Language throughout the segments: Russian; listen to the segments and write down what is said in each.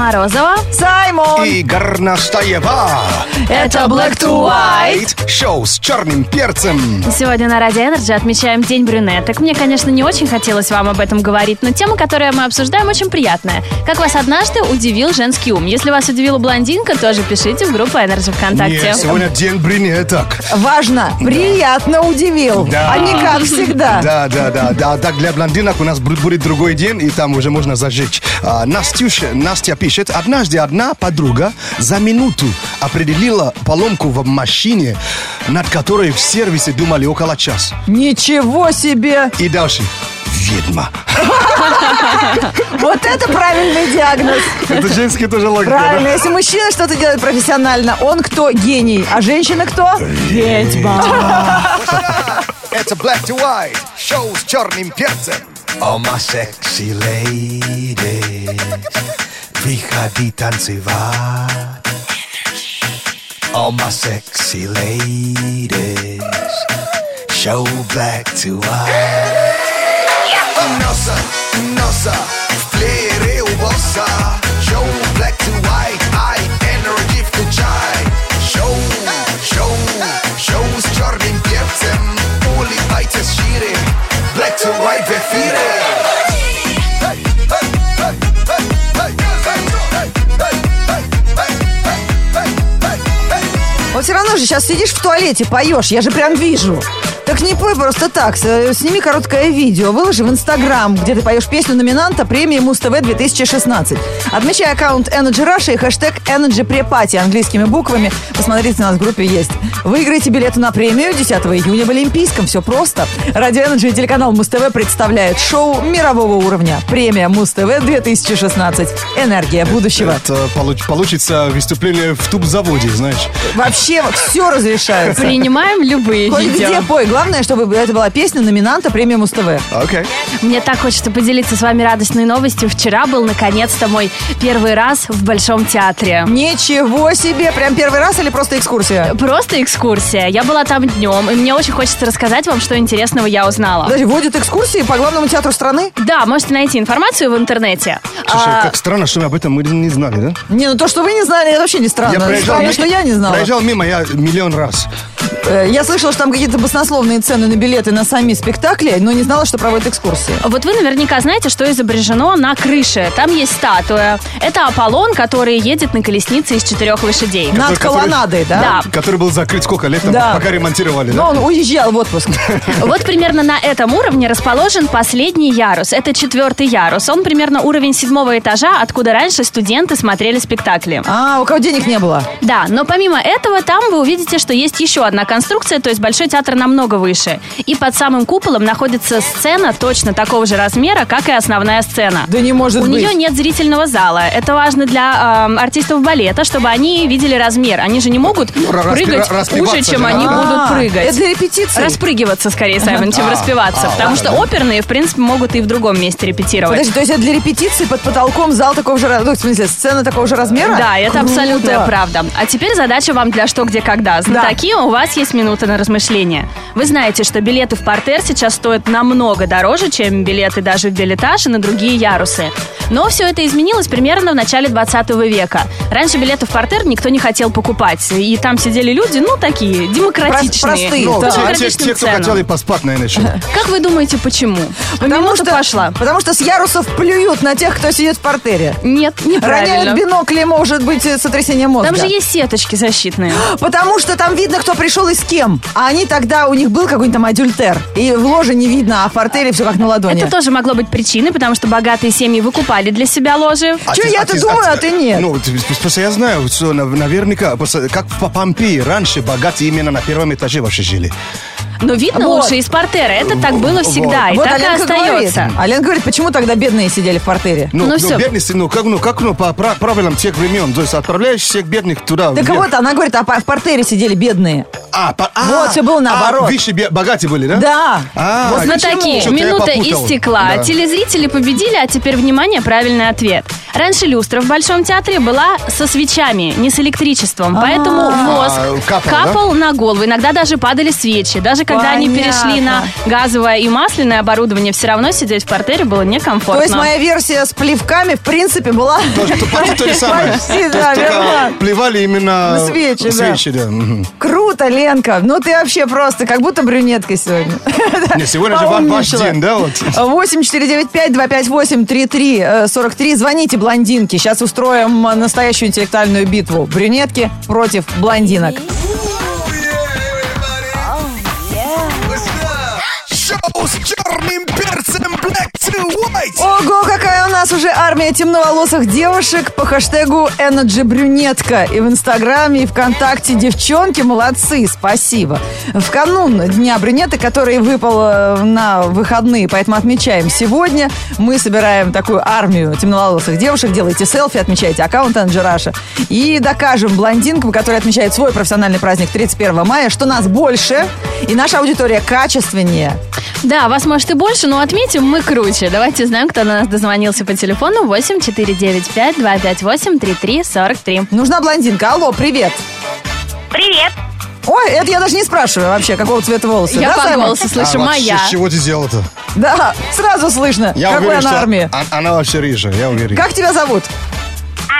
Морозова. Саймон! И Горностаева. Это Black2White. Шоу с черным перцем. Сегодня на Радио Energy отмечаем День брюнеток. Мне, конечно, не очень хотелось вам об этом говорить, но тема, которую мы обсуждаем, очень приятная. Как вас однажды удивил женский ум? Если вас удивила блондинка, тоже пишите в группу Energy ВКонтакте. Нет, сегодня день брюнеток. Важно, приятно удивил, Да. а не как всегда. Да, да, да, да. Так для блондинок у нас бу- будет другой день, и там уже можно зажечь. А, Настюша, Настя пишет, однажды одна подруга за минуту определила поломку в машине, над которой в сервисе думали около часа. Ничего себе! И дальше. Ведьма. Вот это правильный диагноз. Это женский тоже логика. Правильно, если мужчина что-то делает профессионально, он кто? Гений. А женщина кто? Ведьма. Это Black to White, шоу с черным перцем. All my sexy ladies, приходи танцевать. All my sexy ladies, show Black to White. Носа, носа, в плеере у босса. Шоу Black to White, ай, energy включай. Шоу, шоу, шоу с черным перцем. Улыбайтесь шире, Black to White в эфире. Же сейчас сидишь в туалете, поешь, я же прям вижу. Так не пой просто так, с- сними короткое видео, выложи в Инстаграм, где ты поешь песню номинанта премии Муз-ТВ 2016. Отмечай аккаунт Energy Russia и хэштег Energy Pre-Party английскими буквами. Посмотрите, у нас в группе есть. Выиграйте билеты на премию 10 июня в Олимпийском. Все просто. Радио Energy и телеканал Муз-ТВ представляют шоу мирового уровня. Премия Муз-ТВ 2016. Энергия будущего. Это получ- получится выступление в тубзаводе, знаешь. Вообще все разрешается. Принимаем любые Хоть видео. где пой. Главное, чтобы это была песня номинанта премии Муз-ТВ. Окей. Мне так хочется поделиться с вами радостной новостью. Вчера был наконец-то мой первый раз в Большом театре. Ничего себе! Прям первый раз или просто экскурсия? Просто экскурсия. Я была там днем, и мне очень хочется рассказать вам, что интересного я узнала. Подожди, водят экскурсии по главному театру страны? Да, можете найти информацию в интернете. Слушай, А, как странно, что мы об этом мы не знали, да? Не, ну то, что вы не знали, это вообще не странно. Странно, ми- что я не знала. Проезжал мимо я миллион раз. Э, Я слышала, что там какие-то баснословные цены на билеты на сами спектакли, но не знала, что проводят экскурсии. Вот вы наверняка знаете, что изображено на крыше. Там есть статуя. Это Аполлон, который едет на колеснице из четырех лошадей. Над который- колоннадой, да? Да. Который был закрыт сколько лет, там, Да. пока ремонтировали, Но да? он уезжал в отпуск. Вот примерно на этом уровне расположен последний ярус. Это четвертый ярус. Он примерно уровень седьмого этажа, откуда раньше студенты смотрели спектакли. А, у кого денег не было? Да, но помимо этого там вы увидите, что есть еще одна конструкция, то есть Большой театр намного выше. И под самым куполом находится сцена точно такого же размера, как и основная сцена. Да не может У быть. нее нет зрительного зала. Это важно для эм, артистов балета, чтобы они видели размер. Они же не могут распи- прыгать уже, чем же. они А, будут прыгать. Это для репетиции. Распрыгиваться скорее, Саймон, чем А, распеваться. а, потому что оперные, в принципе, могут и в другом месте репетировать. Подожди, то есть это для репетиции под потолком зал такого же размера, ну, в смысле, сцена такого же размера? Да, это Круто. абсолютная правда. А теперь задача вам для что, где, когда. Знатоки, у вас есть минута на размышление. Вы знаете, что билеты в портер сейчас стоят намного дороже, чем билеты даже в билетаж и на другие ярусы. Но все это изменилось примерно в начале 20 века. Раньше билеты в портер никто не хотел покупать. И там сидели люди, ну, такие, демократичные. простые, Ну, да. те, те- те, кто ценам. хотел и поспать, наверное, еще. Как вы думаете, почему? Потому что, пошла. потому что с ярусов плюют на тех, кто сидит в портере. Нет, неправильно. Роняют бинокли, может быть э, сотрясение мозга. Там же есть сеточки защитные. Потому что там видно, кто пришел и с кем. А они тогда, у них был какой-нибудь там адюльтер. И в ложе не видно, а в портере все как на ладони. Это тоже могло быть причиной, потому что богатые семьи выкупали для себя ложи. Чё, я-то думаю, а ты нет. Ну, просто я знаю, что нав- наверняка, просто как в Помпеи раньше богатые именно на первом этаже вообще жили. Но видно Вот. лучше из портера. Это так было всегда. И вот так и Аленка говорит. остается. Аленка говорит, почему тогда бедные сидели в портере? Ну, Ну, ну, всё. бедности, ну, как, ну, как, ну, по пра- правилам тех времен, то есть отправляешь всех бедных туда. Так вверх. вот, она говорит, а в портере сидели бедные. А, по- а, Вот, всё было наоборот. А, выше бе- богатые были, да? Да. А, Вот почему? такие. Минута истекла. Да. Телезрители победили, а теперь, внимание, правильный ответ. Раньше люстра в Большом театре была со свечами, не с электричеством. Поэтому воск А, капал, капал на голову. Иногда даже падали свечи. Даже когда они перешли на газовое и масляное оборудование, все равно сидеть в портере было некомфортно. То есть моя версия с плевками, в принципе, была... Почти то же самое. Почти, То да, верно. Плевали именно... Свечи, да. Свечи, да. Круто, Ленка. Ну ты вообще просто как будто брюнетка сегодня. Не, сегодня же ва- ваш день, да? Вот. 8 495 258 33 43. Звоните блондинки. Сейчас устроим настоящую интеллектуальную битву. Брюнетки против блондинок. Ого, какая у нас уже армия темноволосых девушек по хэштегу Energy Брюнетка. И в Инстаграме, и ВКонтакте девчонки молодцы, спасибо. В канун Дня брюнета, который выпал э, на выходные, поэтому отмечаем сегодня. Мы собираем такую армию темноволосых девушек. Делайте селфи, отмечайте аккаунт Анджераша. И докажем блондинкам, которые отмечают свой профессиональный праздник 31 мая, что нас больше и наша аудитория качественнее. Да, вас может и больше, но отметим мы круче. Давайте узнаем, кто до нас дозвонился по телефону 8 495 258 3343. Нужна блондинка. Алло, привет. Привет. Ой, это я даже не спрашиваю вообще, какого цвета волосы. Я да, по Саймон? голосу слышу, А вообще, моя. с чего ты сделал-то? Да, сразу слышно, Я какой уверен, она армия. а- она вообще рыжая, я уверен. Как тебя зовут?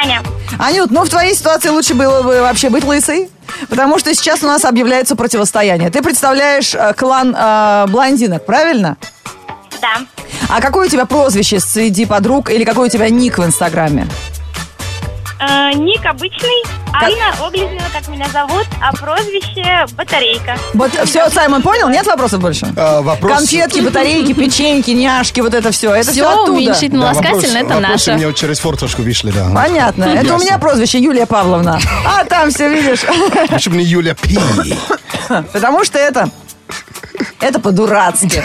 Аня. Анют, ну в твоей ситуации лучше было бы вообще быть лысой, потому что сейчас у нас объявляется противостояние. Ты представляешь э, клан э, блондинок, правильно? Да. А какое у тебя прозвище среди подруг или какой у тебя ник в Инстаграме? Э, ник обычный. Анна Оглезнева, как меня зовут, а прозвище Батарейка. Вот все, Саймон понял? Нет вопросов больше? А, вопрос... Конфетки, батарейки, печеньки, няшки, вот это все. Это все, Все оттуда. уменьшительно Да, ласкательно, вопрос- это вопросы наше. мне через форточку вышли, да. Понятно. Это у Ясно. меня прозвище Юлия Павловна. А там все видишь. Почему не Юля Пи? Потому что это... Это по-дурацки.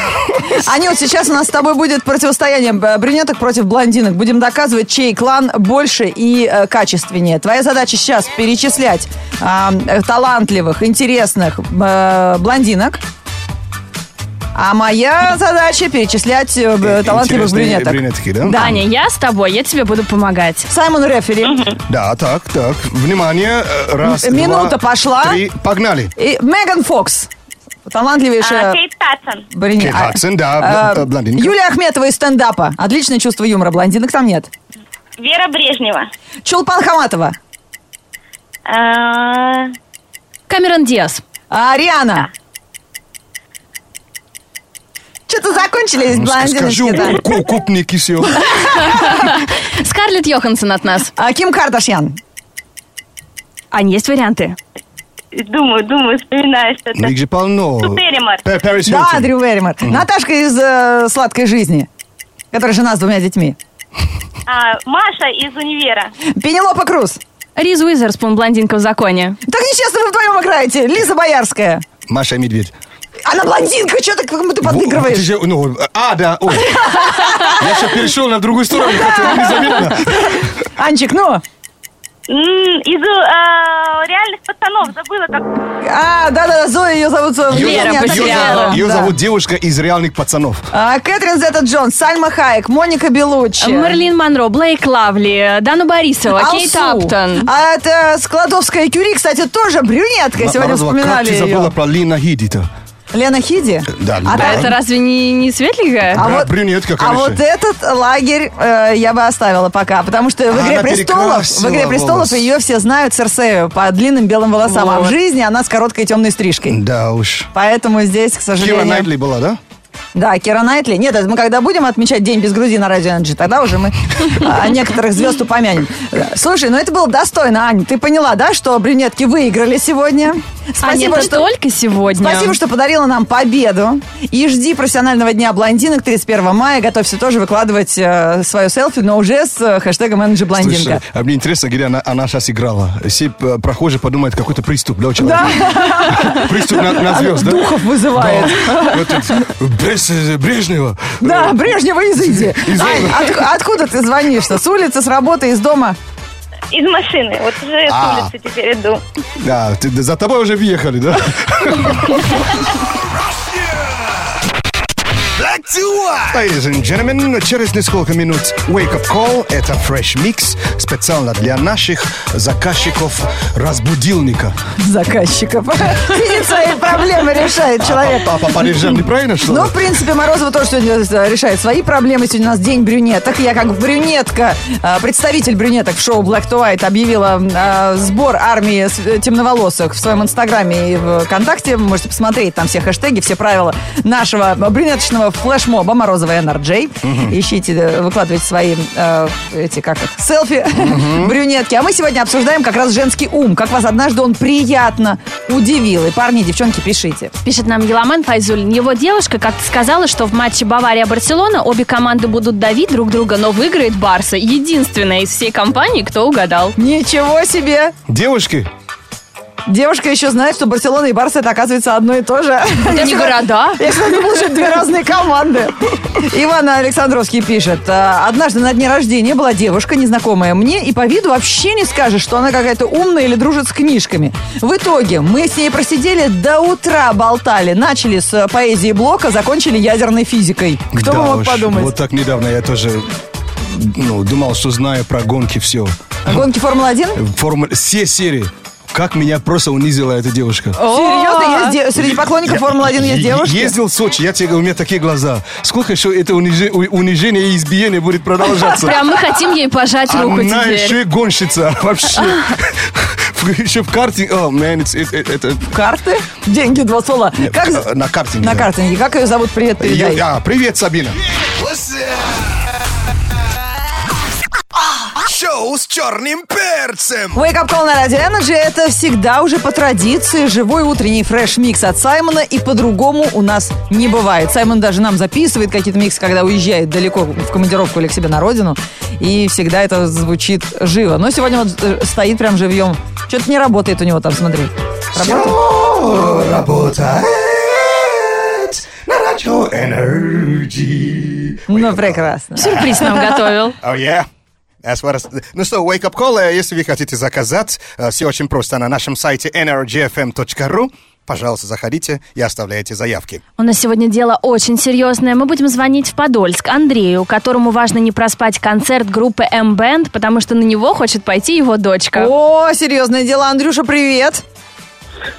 Анют, сейчас у нас с тобой будет противостояние брюнеток против блондинок. Будем доказывать, чей клан больше и э, качественнее. Твоя задача сейчас перечислять а, э, талантливых, интересных э, блондинок. А моя задача перечислять э, талантливых Интересные брюнеток. брюнетки, да? Да. Аня, я с тобой, я тебе буду помогать. Саймон Рефери. Да, так, так. Внимание, э, раз, Минута два, пошла. три, погнали. И Меган Фокс. А, Талантливейшая Кейт Хадсон. брюне- Кейт а, Хадсон, да, э, бл- блондинка. Юлия Ахметова из стендапа. Отличное чувство юмора. Блондинок там нет. Вера Брежнева. Чулпан Хаматова. Э, Камерон Диас. А, Ариана. Что-то закончились Ну, ск- Скажу, блондиночки, да. ку- купники все. Скарлетт Йоханссон от нас. А, Ким Кардашьян. Ань, есть варианты? Думаю, думаю, вспоминаю что-то. Их же полно. Берримор. Пэ- Пэрис Да, Хилтон. Дрю Веримор. Наташка из э, «Сладкой жизни», которая жена с двумя детьми. А, Маша из универа. Пенелопа Круз. Риз Уизерспун, блондинка в законе. Так нечестно вы вдвоем играете. Лиза Боярская. Маша и Медведь. Она блондинка, что ты кому ты ты подыгрываешь? же, ну, а, да, ой. Я сейчас перешел на другую сторону, как-то незаметно. Анчик, ну. Из э, реальных пацанов. Забыла, как... А, да-да, Зоя ее зовут. э, Вера нет, по нет, сериалу. Ее да. зовут девушка из реальных пацанов. А, Кэтрин Зета Джонс, Сальма Хайек, Моника Белуччи. Мерлин Монро, Блейк Лавли, Дана Борисова, Кейт Алсу. Аптон. А это Складовская Кюри, кстати, тоже брюнетка. Сегодня Морозова, вспоминали Как ты забыла ее. про Лина Хиди-то? Лена Хиди? Да, А да. Это разве не, не светленькая? А Бра- вот, брюнетка, а конечно. вот этот лагерь э, я бы оставила пока, потому что в А, «Игре она престолов», в «Игре престолов» волосы. ее все знают Церсею по длинным белым волосам, а в Вот. жизни она с короткой темной стрижкой. Да уж. Поэтому здесь, к Кира сожалению... Найтли была, да? Да, Кира Найтли. Нет, это мы когда будем отмечать День без груди на Радио Energy, тогда уже мы а, некоторых звезд упомянем. Да. Слушай, ну это было достойно, Ань. Ты поняла, да, что брюнетки выиграли сегодня? Аня, это что... только сегодня. Спасибо, что подарила нам победу. И жди профессионального дня блондинок 31 мая. Готовься тоже выкладывать э, свое селфи, но уже с э, хэштегом менеджер блондинка. Слушай, а мне интересно, где она, она сейчас играла. Все э, прохожие подумают, какой-то приступ, да, у человека? Приступ на, на звезд, да? Духов вызывает. Без э, Брежнева. Да, Брежнева изыди. Ань, от- откуда ты звонишь-то? С улицы, с работы, из дома? Из машины. Вот уже А. с улицы теперь иду. Да, ты- за тобой уже въехали, да? Ladies and gentlemen, через несколько минут Wake Up Call. Это Fresh Mix специально для наших заказчиков разбудилника. Заказчиков. Видит свои проблемы, решает человек. А по парижам неправильно, что ли? Ну, в принципе, Морозова тоже сегодня э, решает свои проблемы. Сегодня у нас день брюнеток. Я как брюнетка, э, представитель брюнеток в шоу Black to White объявила э, сбор армии темноволосых в своем инстаграме и в ВКонтакте. Вы можете посмотреть там все хэштеги, все правила нашего брюнеточного флешмоба Морозова NRJ. Ищите, э, выкладывайте свои э, эти, как их, селфи брюнетки. А мы сегодня обсуждаем как раз женский ум. Как вас однажды он приятно удивил. И парни, и девчонки, пишите. Пишет нам Еламан Файзулин. Его девушка как-то сказала, что в матче Бавария-Барселона обе команды будут давить друг друга, но выиграет Барса. Единственная из всей компании, кто угадал. Ничего себе! Девушки, Девушка еще знает, что Барселона и Барса это оказывается одно и то же. Это не города. Я что это две разные команды. Иван Александровский пишет. «А, Однажды на дне рождения была девушка, незнакомая мне, и по виду вообще не скажешь, что она какая-то умная или дружит с книжками. В итоге мы с ней просидели до утра болтали. Начали с поэзии блока, закончили ядерной физикой. Кто Да бы мог уж, подумать? Вот так недавно я тоже ну, думал, что знаю про гонки все. Гонки Формулы-1? Формулы, все серии. Как меня просто унизила эта девушка. Серьезно? Есть де- Среди поклонников Формулы-1 есть девушки? Ездил в Сочи, я тебе говорю, у меня такие глаза. Сколько еще это унижи- у- унижение и избиение будет продолжаться? Прям мы хотим ей пожать руку Она теперь. еще и гонщица вообще. Еще в карте. О, man, it's- it- it- это... Карты? Деньги, два слова. Как... э, На картинге. На да. картинге. Как ее зовут? Привет, передай. Я- а, привет, Сабина. Шоу с черным перцем. Wake Up Call на Радио Energy это всегда уже по традиции живой утренний fresh mix от Саймона, и по-другому у нас не бывает. Саймон даже нам записывает какие-то миксы, когда уезжает далеко в командировку или к себе на родину, и всегда это звучит живо. Но сегодня вот э, стоит прям живьем. Что-то не работает у него там, смотри. Работает? Всё работает на радио Energy. Ну, прекрасно. Сюрприз нам готовил. Oh, yeah. That's what I- Ну что, Wake Up Call, э, если вы хотите заказать, э, все очень просто на нашем сайте energyfm.ru. Пожалуйста, заходите и оставляйте заявки. У нас сегодня дело очень серьезное. Мы будем звонить в Подольск Андрею, которому важно не проспать концерт группы M-Band, потому что на него хочет пойти его дочка. О, серьезное дело. Андрюша, привет.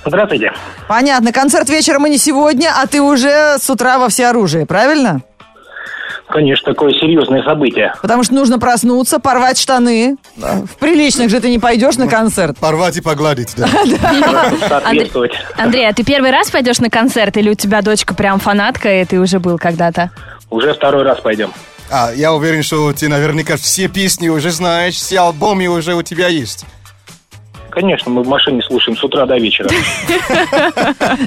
Здравствуйте. Понятно, концерт вечером и не сегодня, а ты уже с утра во всеоружии, правильно? Конечно, такое серьезное событие. Потому что нужно проснуться, порвать штаны. В приличных же ты не пойдешь на концерт. Порвать и погладить, да. Соответствовать. Андрей, а ты первый раз пойдешь на концерт или у тебя дочка прям фанатка, и ты уже был когда-то? Уже второй раз пойдем. А, я уверен, что ты наверняка все песни уже знаешь, все альбомы уже у тебя есть. Конечно, мы в машине слушаем с утра до вечера.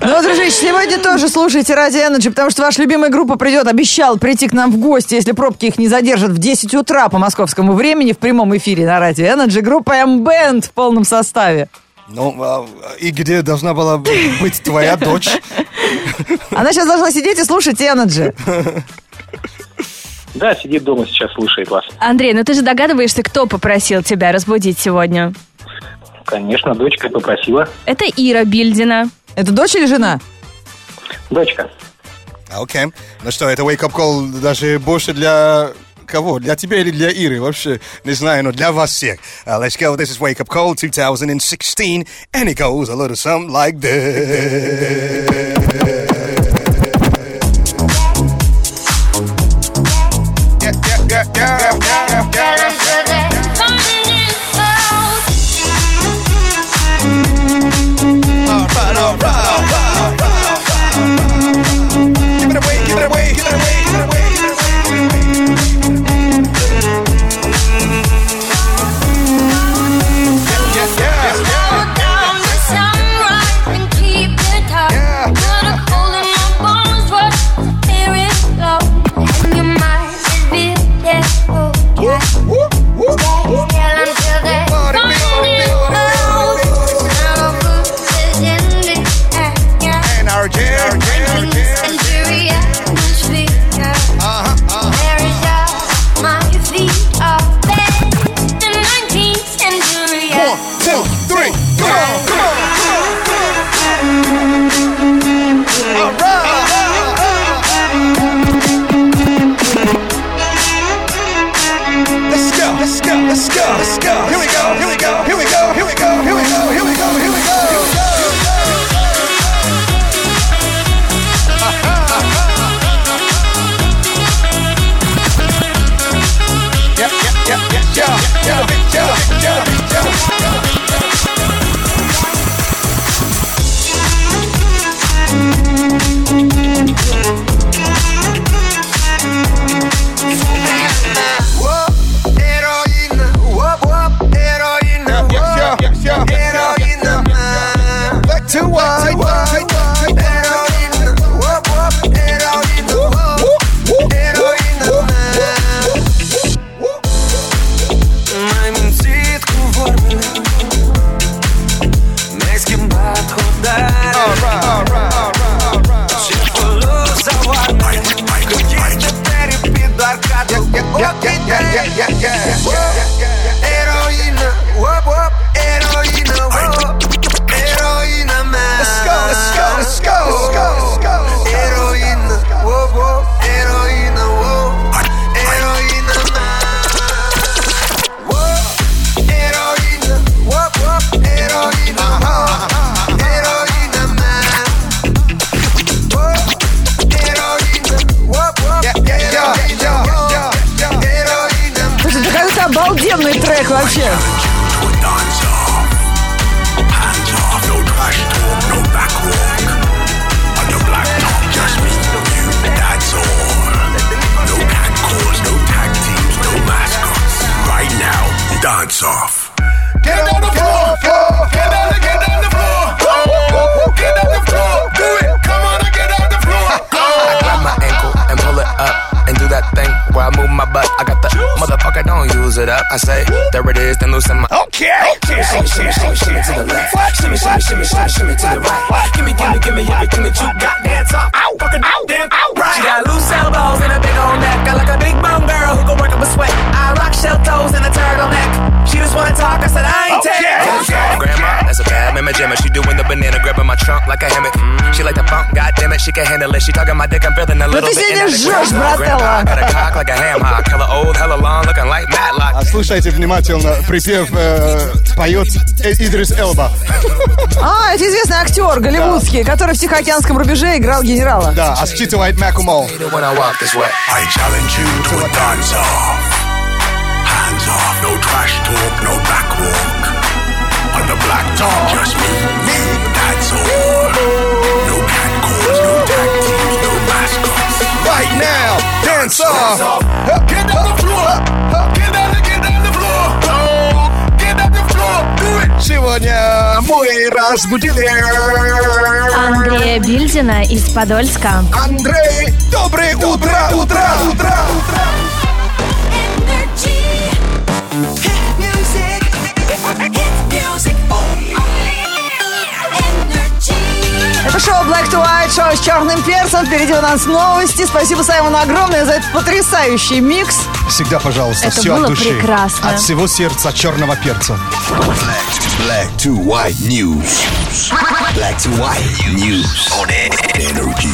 Ну, дружище, сегодня тоже слушайте Ради Energy, потому что ваша любимая группа придет, обещал прийти к нам в гости, если пробки их не задержат в 10 утра по московскому времени в прямом эфире на Ради Energy. Группа M-Band в полном составе. Ну, а, и где должна была быть твоя дочь? Она сейчас должна сидеть и слушать Energy. Да, сидит дома сейчас, слушает вас. Андрей, ну ты же догадываешься, кто попросил тебя разбудить сегодня? Конечно, дочка попросила. Это Ира Бильдина. Это дочь или жена? Дочка. Окей. Ну что, это wake-up call даже больше для кого? Для тебя или для Иры? Вообще, не знаю, но для вас всех. Uh, let's go. This is Wake Up Call 2016, and it goes a little something like this. It up. I say, there it is, then loosen my. Okay. Okay. Shimmy, shimmy, shimmy, shimmy to the left. Shimmy, shimmy, shimmy, shimmy, shimmy to the right. Gimme, gimme, gimme everything that you got. Dance off. Ow, fucking ow, damn, ow, right. She got loose elbows and a big old neck. I like a big bone girl who can work up a sweat. I rock shell toes and a turtleneck. She just wanna talk. I said I bad mama jammer. She doing the banana, grabbing my trunk like a hammock. She like the funk, goddamn it, she can handle it. She talking my dick, I'm feeling a little bit inadequate. Grandpa got a cock like a ham hock. Hella old, hella long, looking like Matlock. А слушайте внимательно, припев э, поет э, Идрис Элба. А, это известный актер голливудский, который в Тихоокеанском рубеже играл генерала. Да, а считывает this way. I challenge you to a dance off. Hands off, no trash talk, no back walk. The black top, just me, me, that's all. No cat calls, no tag teams, no mascots. Right now, dance off. Get on the floor, get on the, get on the floor. Oh, get on the floor, do it. Сегодня мы разбудили Андрея Бильдина из Подольска. Андрей. Доброе утро, утро, утро, утро. Это шоу Black to White, шоу с черным перцем. Впереди у нас новости. Спасибо Саймону огромное за этот потрясающий микс. Всегда, пожалуйста, Это все было от души. прекрасно. От всего сердца черного перца. Black to white news. Black to white news on energy.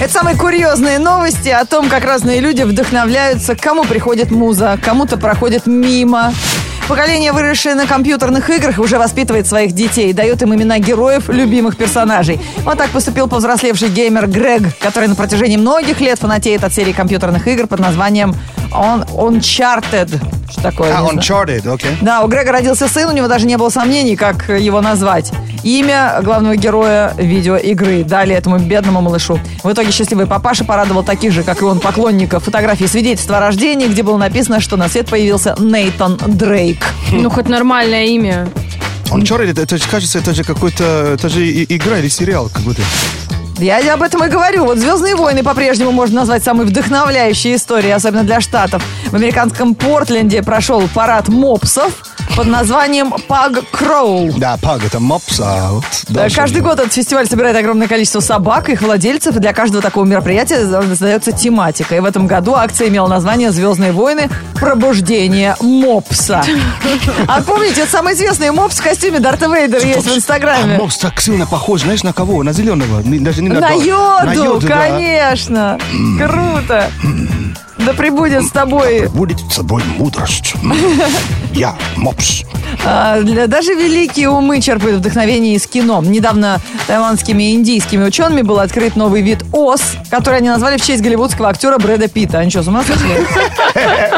Это самые курьезные новости о том, как разные люди вдохновляются, кому приходит муза, кому-то проходит мимо. Поколение, выросшее на компьютерных играх, уже воспитывает своих детей, дает им имена героев, любимых персонажей. Вот так поступил повзрослевший геймер Грег, который на протяжении многих лет фанатеет от серии компьютерных игр под названием On Uncharted. Что такое? А. Uncharted, окей. Да, у Грега родился сын, у него даже не было сомнений, как его назвать. Имя главного героя видеоигры дали этому бедному малышу. В итоге счастливый папаша порадовал таких же, как и он, поклонников фотографии свидетельства о рождении, где было написано, что на свет появился Нейтан Дрейк. Ну, хоть нормальное имя. Uncharted, это, это же, кажется, это же какой-то, это же игра или сериал как будто. Я об этом и говорю. Вот «Звездные войны» по-прежнему можно назвать самой вдохновляющей историей, особенно для Штатов. В американском Портленде прошел парад мопсов. Под названием Pug Crawl. Да, паг это мопс, а вот дальше Каждый год этот фестиваль собирает огромное количество собак, их владельцев, и для каждого такого мероприятия задается тематика. И в этом году акция имела название «Звездные войны. Пробуждение мопса». А помните, это самый известный мопс в костюме Дарта Вейдера есть в А Инстаграме. мопс так сильно похож, знаешь, на кого? На зеленого. Даже не на, На йоду, На йоду, да. конечно. Круто. Да прибудет с тобой. Будет с собой мудрость. Я мопс. А, даже великие умы черпают вдохновение из кино. Недавно тайванскими и индийскими учеными был открыт новый вид ос, который они назвали в честь голливудского актера Брэда Питта. Они что, с ума сошли?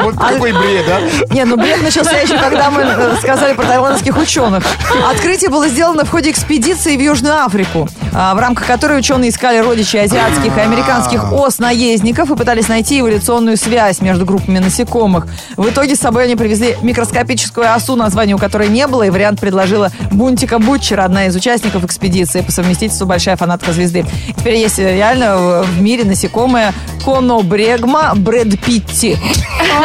Вот какой бред, а? Не, ну бред начался еще, когда мы э, сказали про тайванских ученых. Открытие было сделано в ходе экспедиции в Южную Африку, а, в рамках которой ученые искали родичей азиатских и американских ос-наездников и пытались найти эволюционную связь между группами насекомых. В итоге с собой они привезли микроскопическую осу, названия у которой не было, и вариант предложила Бунтика Бутчера, одна из участников экспедиции, по совместительству большая фанатка звезды. Теперь есть э, реально в- в мире насекомое конобрегма Брэд Питти.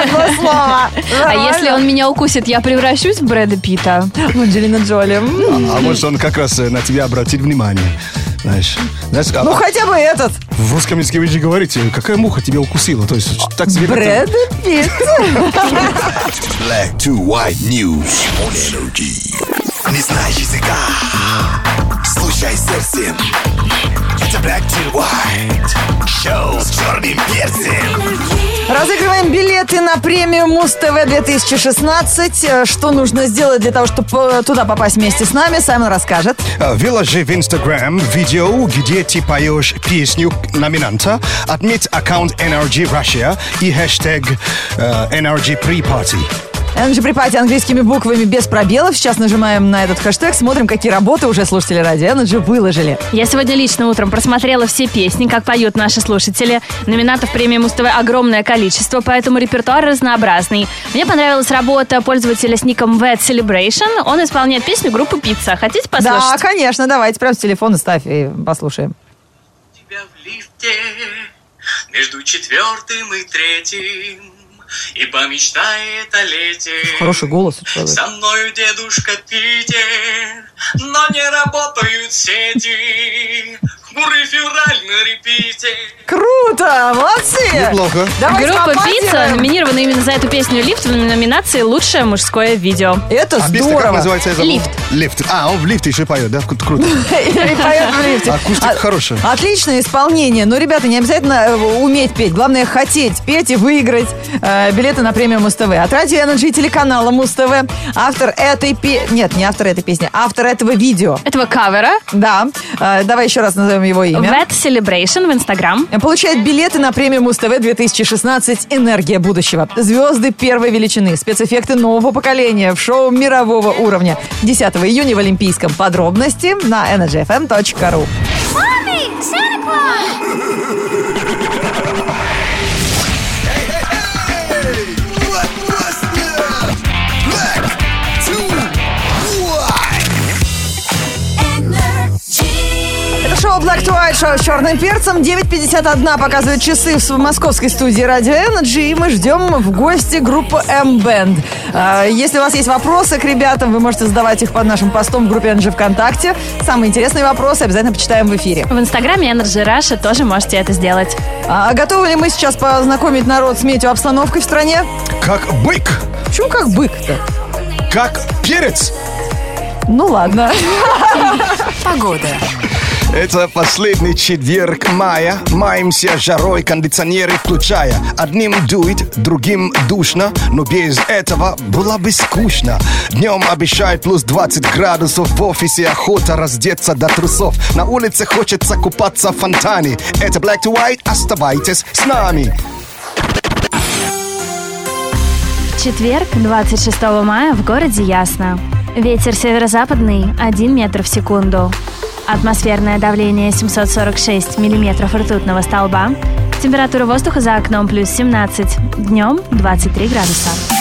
Одно слово. А если он меня укусит, я превращусь в Брэда Питта? Анджелина Джоли. М. А может он как раз э, на тебя обратит внимание. Знаешь, знаешь а- Ну, хотя бы этот. в русском языке вы же говорите, какая муха тебя укусила. То есть так себе Брэд Питт. Black to white news on energy. Не знаешь языка? Слушай сердцем. Это Black to white. Шоу с черным перцем. Разыгрываем билеты на премию Муз-ТВ 2016. Э, Что нужно сделать для того, чтобы туда попасть вместе с нами, Саймон расскажет. А, Выложи в Инстаграм видео, где ты поешь песню номинанта, отметь аккаунт Energy Russia и хэштег э, Energy Pre-Party. Energy Припати английскими буквами без пробелов. Сейчас нажимаем на этот хэштег, смотрим, какие работы уже слушатели радио Energy выложили. Я сегодня лично утром просмотрела все песни, как поют наши слушатели. Номинантов премии Муз-ТВ огромное количество, поэтому репертуар разнообразный. Мне понравилась работа пользователя с ником Wet Celebration. Он исполняет песню группы Пицца. Хотите послушать? Да, конечно, давайте прям с телефона ставь и послушаем. тебя в лифте между четвертым и третьим и помечтает о лете. Хороший голос у человека. Со мною дедушка Питер, но не работают сети. Хмурый февраль на репите. Круто! Молодцы! Неплохо. Давайте Группа поаплодируем. Пицца номинирована именно за эту песню «Лифт» в номинации «Лучшее мужское видео». Это А песня как здорово. называется? я забыл? Лифт. Лифт. А, он в лифте еще поет, да? Кру- Круто. Или поет в лифте. Акустика А- хорошая. Отличное исполнение. Но, ребята, не обязательно э, уметь петь. Главное, хотеть петь и выиграть э, билеты на премию Муз-ТВ. От Радио Energy и телеканала Муз-ТВ. Автор этой песни... Нет, не автор этой песни. Автор этого видео. Этого кавера Да. Э, давай еще раз назовем его имя. Wet Celebration в Инстаграм. Получает билеты на премию Муз-ТВ 2016 «Энергия будущего». Звезды первой величины, спецэффекты нового поколения в шоу мирового уровня. 10 июня в Олимпийском. Подробности на energyfm.ru. Black шоу с черным перцем. 9.51 показывают часы в московской студии Radio Energy. И мы ждем в гости группу M-Band. А, Если у вас есть вопросы к ребятам, вы можете задавать их под нашим постом в группе Energy ВКонтакте. Самые интересные вопросы обязательно почитаем в эфире. В Инстаграме Energy Russia тоже можете это сделать. А готовы ли мы сейчас познакомить народ с метеообстановкой в стране? Как бык, Почему как бык-то? как перец. Ну ладно. Это последний четверг мая. Маемся жарой, кондиционеры включая. Одним дует, другим душно, но без этого было бы скучно. Днем обещают плюс 20 градусов, в офисе охота раздеться до трусов. На улице хочется купаться в фонтане. Это Black to White, оставайтесь с нами. Четверг, 26 мая, в городе Ясно. Ветер северо-западный 1 метр в секунду. Атмосферное давление 746 миллиметров ртутного столба. Температура воздуха за окном плюс 17. Днем 23 градуса.